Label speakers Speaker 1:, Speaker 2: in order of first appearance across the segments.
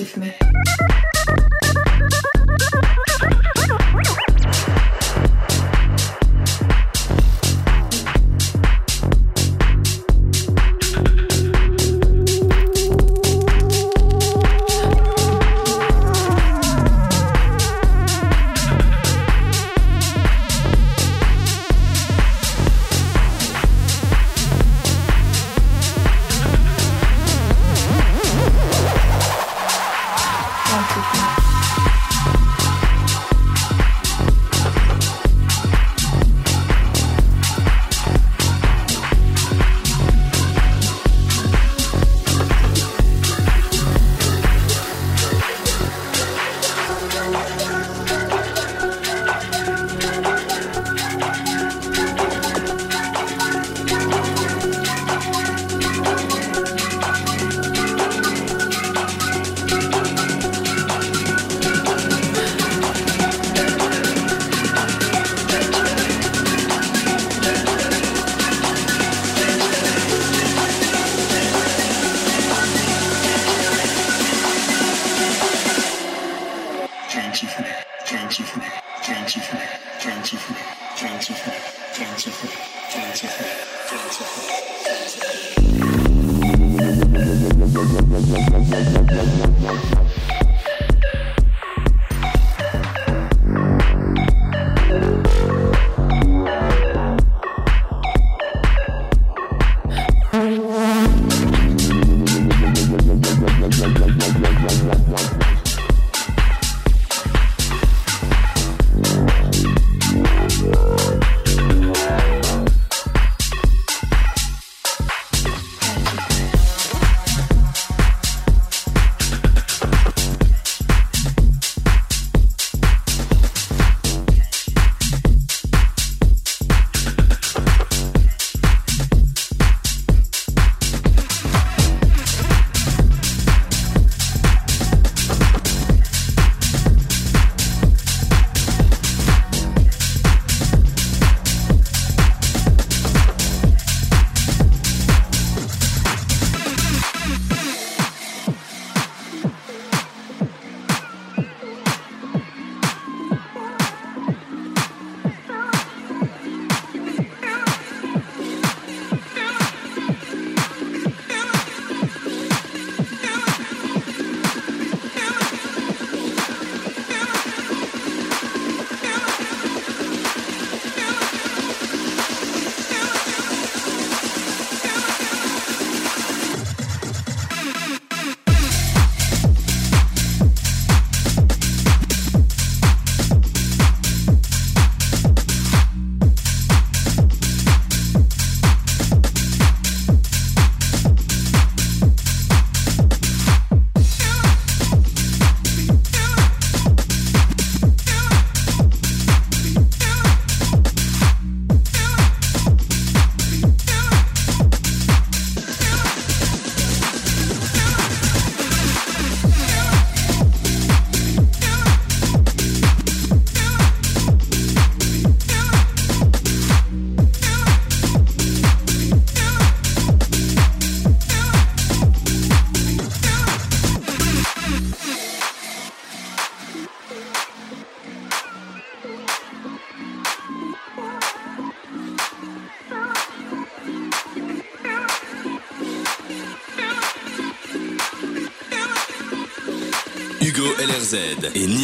Speaker 1: Kifme.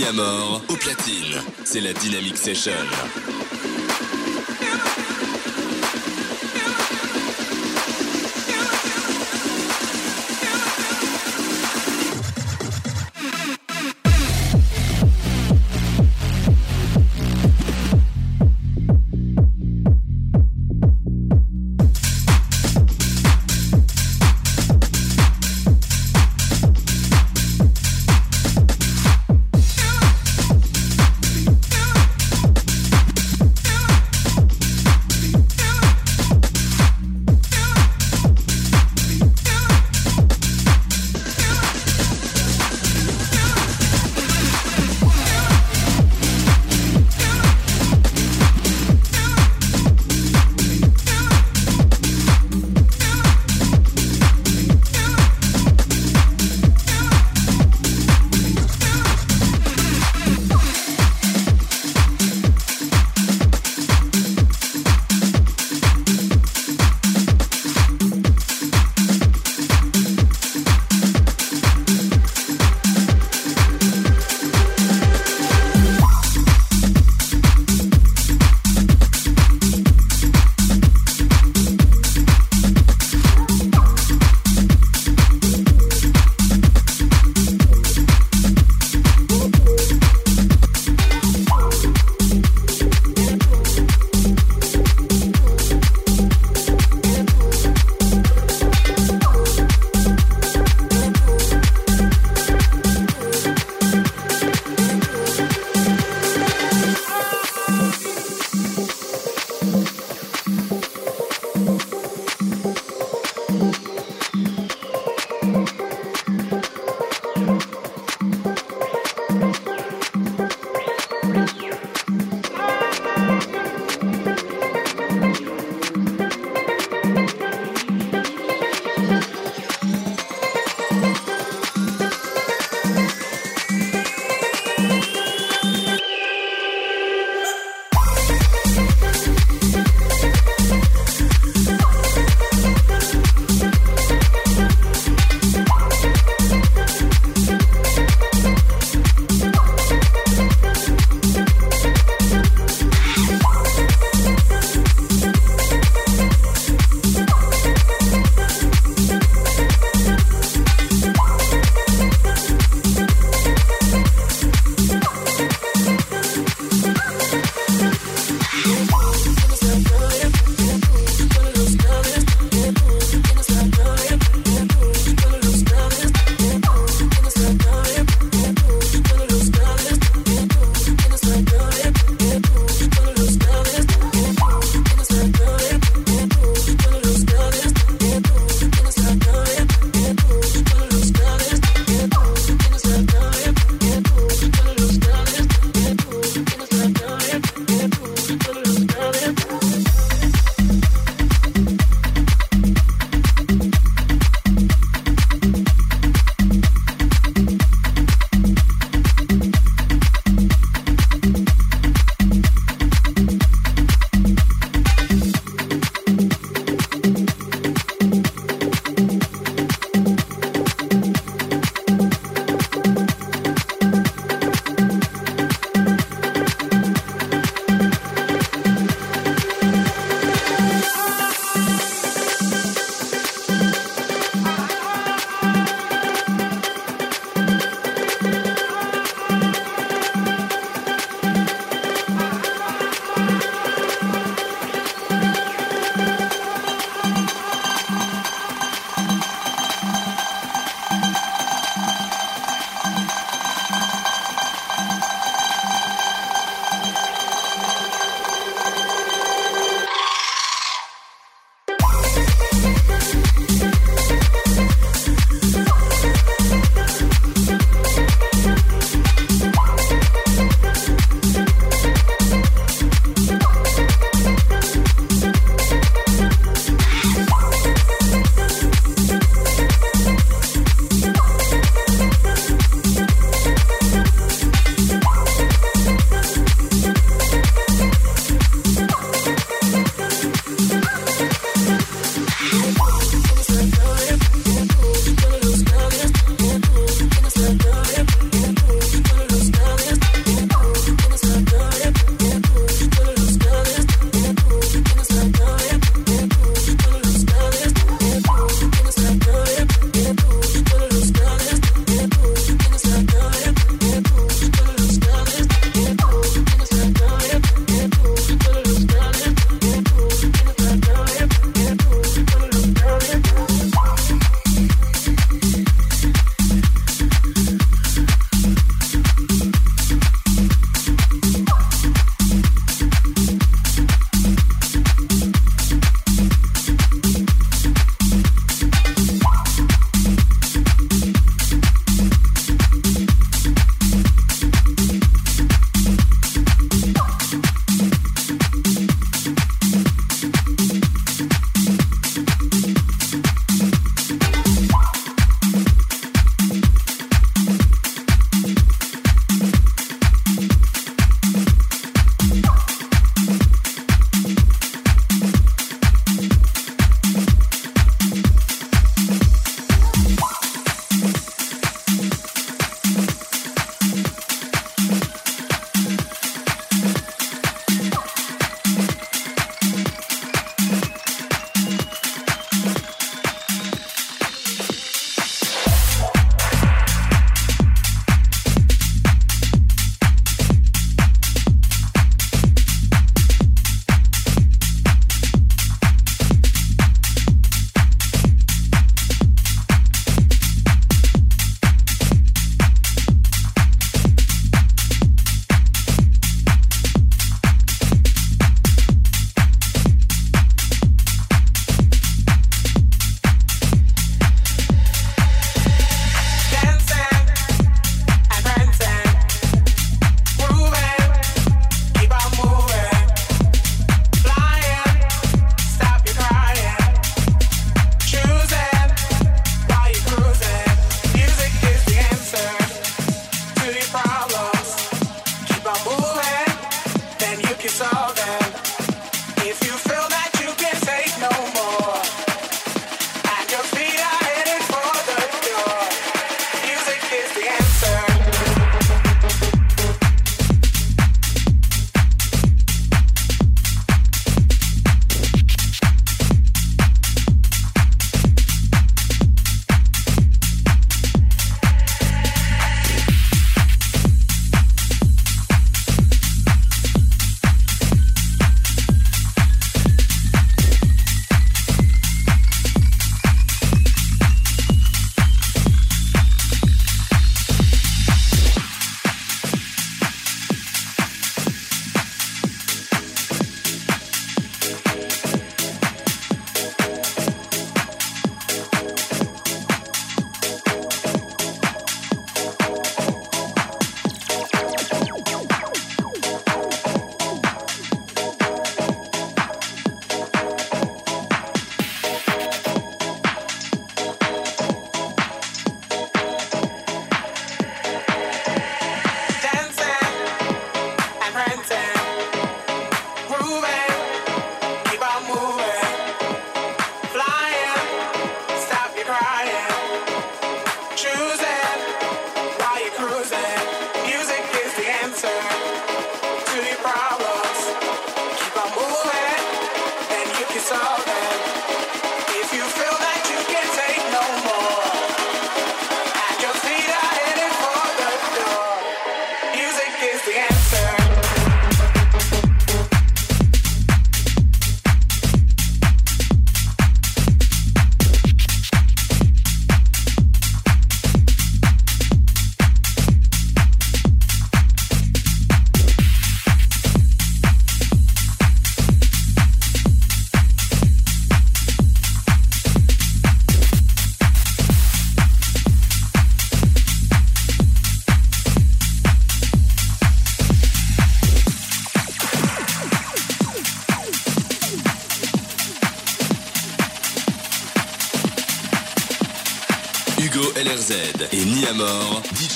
Speaker 2: Et Niamor au platine. C'est la Dynamic Session.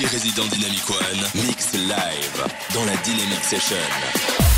Speaker 2: Résident Dynamic One, mix live dans la Dynamic Session.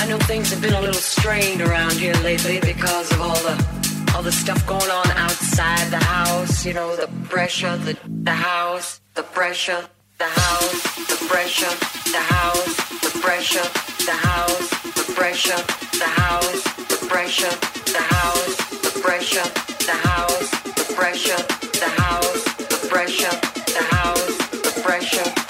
Speaker 3: I know things have been a little strained around here lately because of all the all the stuff going on outside the house. You know, the pressure, the the house, the pressure, the house, the pressure, the house, the pressure, the house, the pressure, the house, the pressure, the house, the pressure, the house, the pressure, the house, the pressure, the house, the pressure.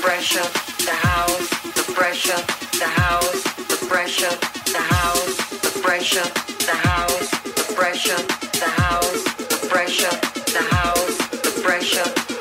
Speaker 3: pressure, the house, the pressure, the house, the pressure, the house, the pressure, the house, the pressure, the house, the pressure, the house, the pressure,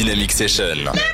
Speaker 2: Dynamic Session.